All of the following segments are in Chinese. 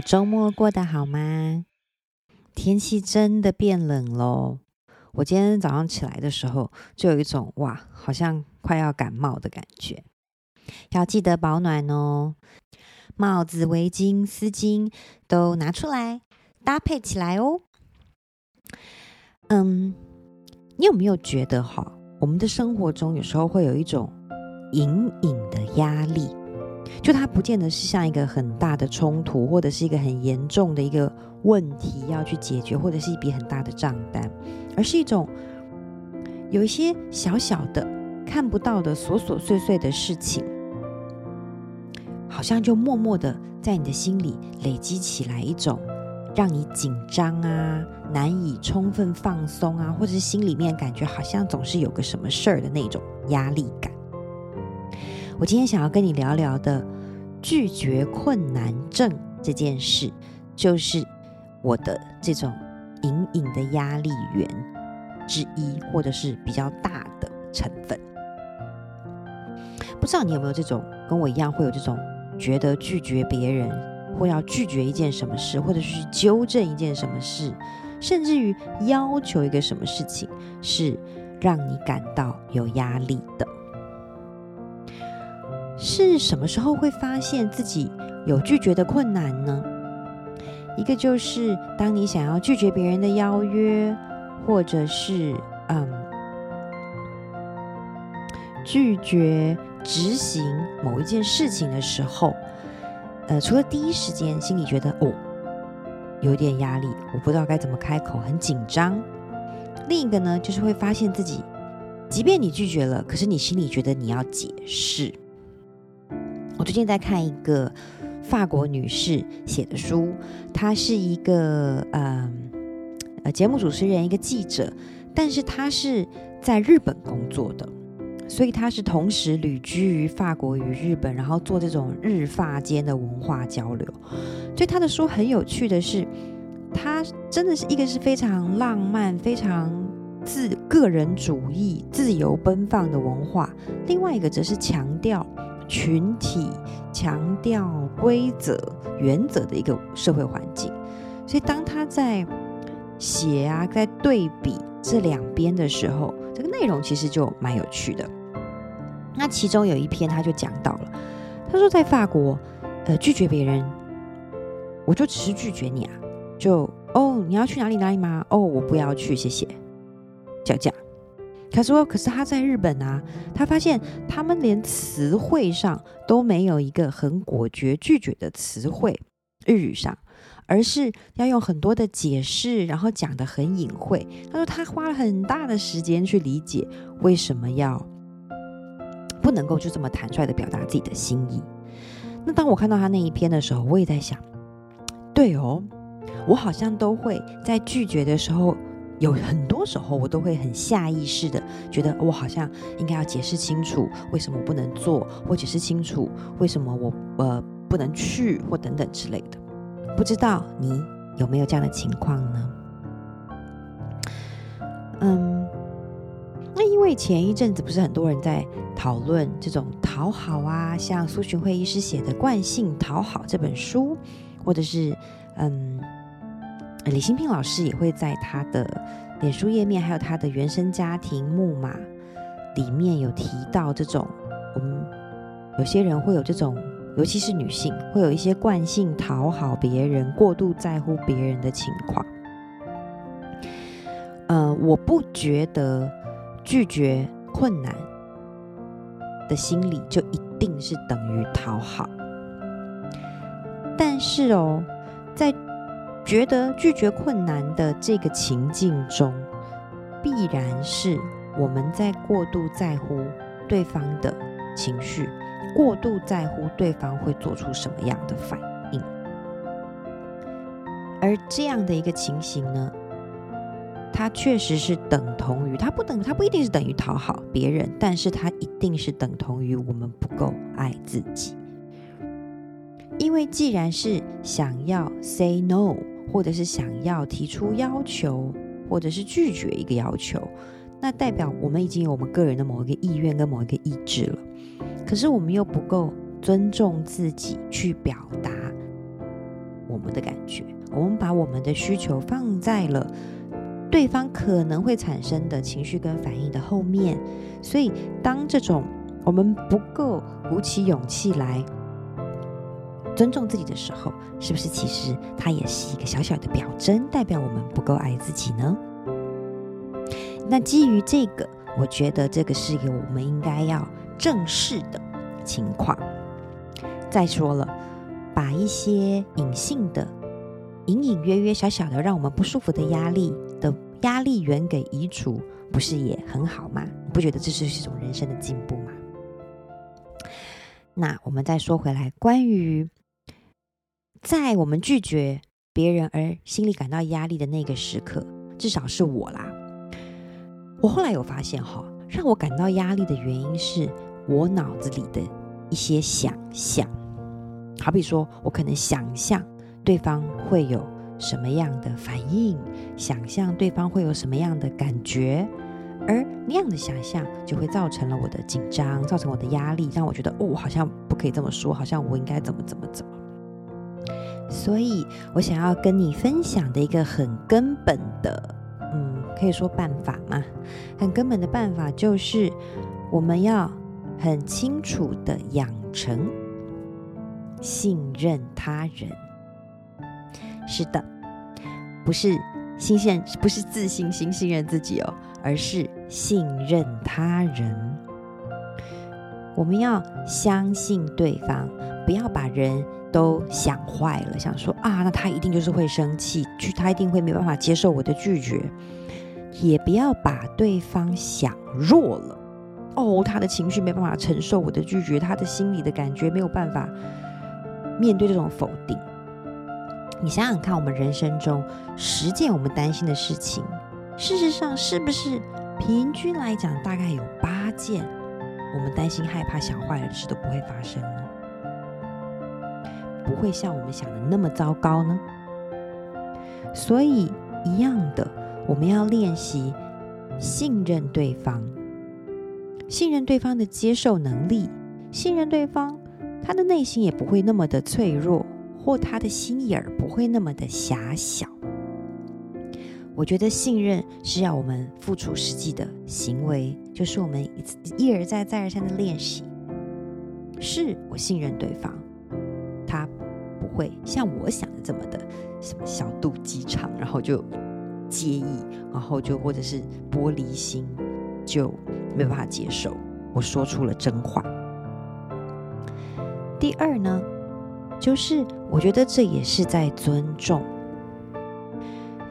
周末过得好吗？天气真的变冷喽！我今天早上起来的时候，就有一种哇，好像快要感冒的感觉。要记得保暖哦，帽子、围巾、丝巾都拿出来搭配起来哦。嗯，你有没有觉得哈，我们的生活中有时候会有一种隐隐的压力？就它不见得是像一个很大的冲突，或者是一个很严重的一个问题要去解决，或者是一笔很大的账单，而是一种有一些小小的看不到的琐琐碎碎的事情，好像就默默的在你的心里累积起来一种让你紧张啊、难以充分放松啊，或者是心里面感觉好像总是有个什么事儿的那种压力感。我今天想要跟你聊聊的拒绝困难症这件事，就是我的这种隐隐的压力源之一，或者是比较大的成分。不知道你有没有这种跟我一样，会有这种觉得拒绝别人，或要拒绝一件什么事，或者是纠正一件什么事，甚至于要求一个什么事情，是让你感到有压力的。是什么时候会发现自己有拒绝的困难呢？一个就是当你想要拒绝别人的邀约，或者是嗯拒绝执行某一件事情的时候，呃，除了第一时间心里觉得哦有点压力，我不知道该怎么开口，很紧张。另一个呢，就是会发现自己，即便你拒绝了，可是你心里觉得你要解释。最近在看一个法国女士写的书，她是一个呃呃节目主持人，一个记者，但是她是在日本工作的，所以她是同时旅居于法国与日本，然后做这种日法间的文化交流。所以她的书很有趣的是，她真的是一个是非常浪漫、非常自个人主义、自由奔放的文化，另外一个则是强调。群体强调规则原则的一个社会环境，所以当他在写啊，在对比这两边的时候，这个内容其实就蛮有趣的。那其中有一篇他就讲到了，他说在法国，呃，拒绝别人，我就只是拒绝你啊，就哦，你要去哪里哪里吗？哦，我不要去，谢谢，讲讲。他说：“可是他在日本啊，他发现他们连词汇上都没有一个很果决拒绝的词汇，日语上，而是要用很多的解释，然后讲得很隐晦。他说他花了很大的时间去理解为什么要不能够就这么坦率的表达自己的心意。那当我看到他那一篇的时候，我也在想，对哦，我好像都会在拒绝的时候。”有很多时候，我都会很下意识的觉得，我好像应该要解释清楚为什么不能做，或解释清楚为什么我呃不能去，或等等之类的。不知道你有没有这样的情况呢？嗯，那因为前一阵子不是很多人在讨论这种讨好啊，像苏洵慧医师写的《惯性讨好》这本书，或者是嗯。李新平老师也会在他的脸书页面，还有他的原生家庭木马里面有提到这种，我们有些人会有这种，尤其是女性，会有一些惯性讨好别人、过度在乎别人的情况。呃，我不觉得拒绝困难的心理就一定是等于讨好，但是哦，在觉得拒绝困难的这个情境中，必然是我们在过度在乎对方的情绪，过度在乎对方会做出什么样的反应。而这样的一个情形呢，它确实是等同于，它不等，它不一定是等于讨好别人，但是它一定是等同于我们不够爱自己。因为既然是想要 say no。或者是想要提出要求，或者是拒绝一个要求，那代表我们已经有我们个人的某一个意愿跟某一个意志了。可是我们又不够尊重自己去表达我们的感觉，我们把我们的需求放在了对方可能会产生的情绪跟反应的后面，所以当这种我们不够鼓起勇气来尊重自己的时候，是不是其实它也是一个小小的表征，代表我们不够爱自己呢？那基于这个，我觉得这个是一个我们应该要正视的情况。再说了，把一些隐性的、隐隐约约、小小的让我们不舒服的压力的压力源给移除，不是也很好吗？你不觉得这是一种人生的进步吗？那我们再说回来，关于在我们拒绝别人而心里感到压力的那个时刻，至少是我啦。我后来有发现哈，让我感到压力的原因是我脑子里的一些想象，好比说，我可能想象对方会有什么样的反应，想象对方会有什么样的感觉，而那样的想象就会造成了我的紧张，造成我的压力，让我觉得哦，好像不可以这么说，好像我应该怎么怎么怎么。所以我想要跟你分享的一个很根本的。嗯，可以说办法嘛，很根本的办法就是我们要很清楚的养成信任他人。是的，不是新鲜，不是自信心信任自己哦，而是信任他人。我们要相信对方，不要把人。都想坏了，想说啊，那他一定就是会生气，去他一定会没办法接受我的拒绝，也不要把对方想弱了，哦，他的情绪没办法承受我的拒绝，他的心里的感觉没有办法面对这种否定。你想想看，我们人生中十件我们担心的事情，事实上是不是平均来讲，大概有八件我们担心、害怕、想坏的事都不会发生呢？不会像我们想的那么糟糕呢？所以一样的，我们要练习信任对方，信任对方的接受能力，信任对方，他的内心也不会那么的脆弱，或他的心眼儿不会那么的狭小。我觉得信任是要我们付出实际的行为，就是我们一一而再再而三的练习。是我信任对方。他不会像我想的这么的什么小肚鸡肠，然后就介意，然后就或者是玻璃心，就没办法接受我说出了真话。第二呢，就是我觉得这也是在尊重，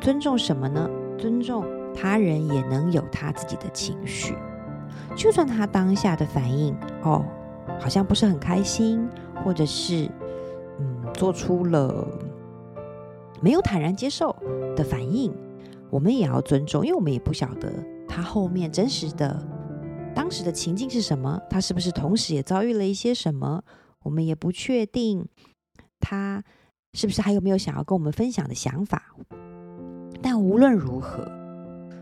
尊重什么呢？尊重他人也能有他自己的情绪，就算他当下的反应哦，好像不是很开心，或者是。做出了没有坦然接受的反应，我们也要尊重，因为我们也不晓得他后面真实的当时的情境是什么，他是不是同时也遭遇了一些什么，我们也不确定他是不是还有没有想要跟我们分享的想法。但无论如何，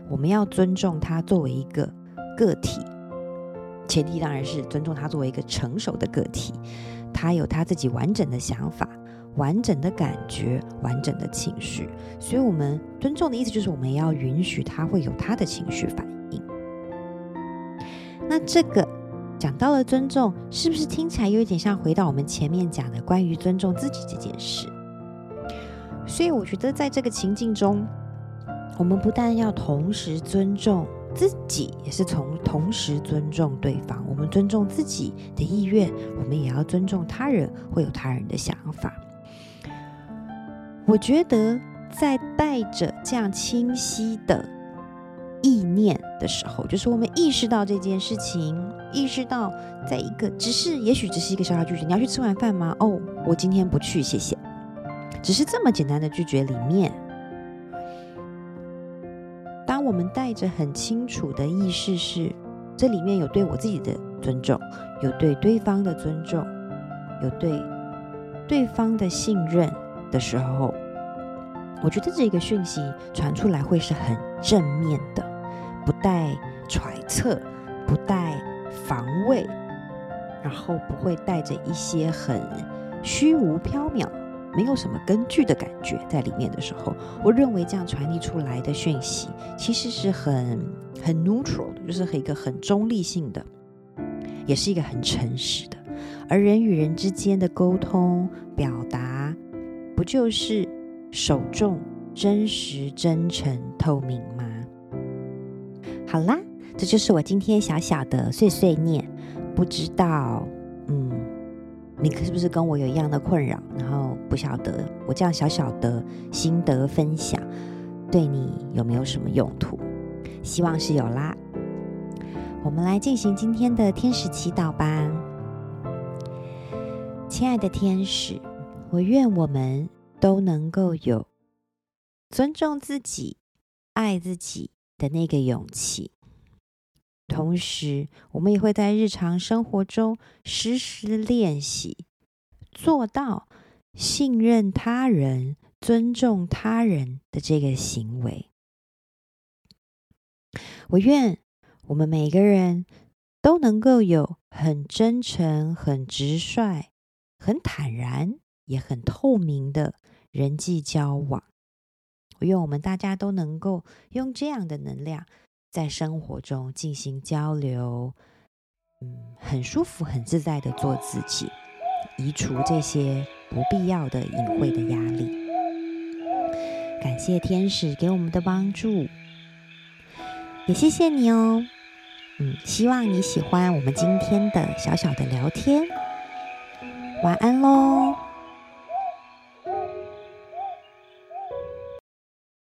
我们要尊重他作为一个个体，前提当然是尊重他作为一个成熟的个体，他有他自己完整的想法。完整的感觉，完整的情绪，所以我们尊重的意思就是我们要允许他会有他的情绪反应。那这个讲到了尊重，是不是听起来有一点像回到我们前面讲的关于尊重自己这件事？所以我觉得在这个情境中，我们不但要同时尊重自己，也是从同时尊重对方。我们尊重自己的意愿，我们也要尊重他人会有他人的想法。我觉得，在带着这样清晰的意念的时候，就是我们意识到这件事情，意识到在一个只是，也许只是一个小小拒绝，你要去吃晚饭吗？哦，我今天不去，谢谢。只是这么简单的拒绝里面，当我们带着很清楚的意识是，这里面有对我自己的尊重，有对对方的尊重，有对对方的信任。的时候，我觉得这个讯息传出来会是很正面的，不带揣测，不带防卫，然后不会带着一些很虚无缥缈没有什么根据的感觉在里面的时候，我认为这样传递出来的讯息其实是很很 neutral 的，就是一个很中立性的，也是一个很诚实的。而人与人之间的沟通表达，就是首重真实、真诚、透明吗？好啦，这就是我今天小小的碎碎念，不知道，嗯，你是不是跟我有一样的困扰？然后不晓得我这样小小的心得分享，对你有没有什么用途？希望是有啦。我们来进行今天的天使祈祷吧。亲爱的天使，我愿我们都能够有尊重自己、爱自己的那个勇气。同时，我们也会在日常生活中时时练习，做到信任他人、尊重他人的这个行为。我愿我们每个人都能够有很真诚、很直率。很坦然，也很透明的人际交往。我愿我们大家都能够用这样的能量，在生活中进行交流，嗯，很舒服、很自在的做自己，移除这些不必要的隐晦的压力。感谢天使给我们的帮助，也谢谢你哦。嗯，希望你喜欢我们今天的小小的聊天。晚安喽。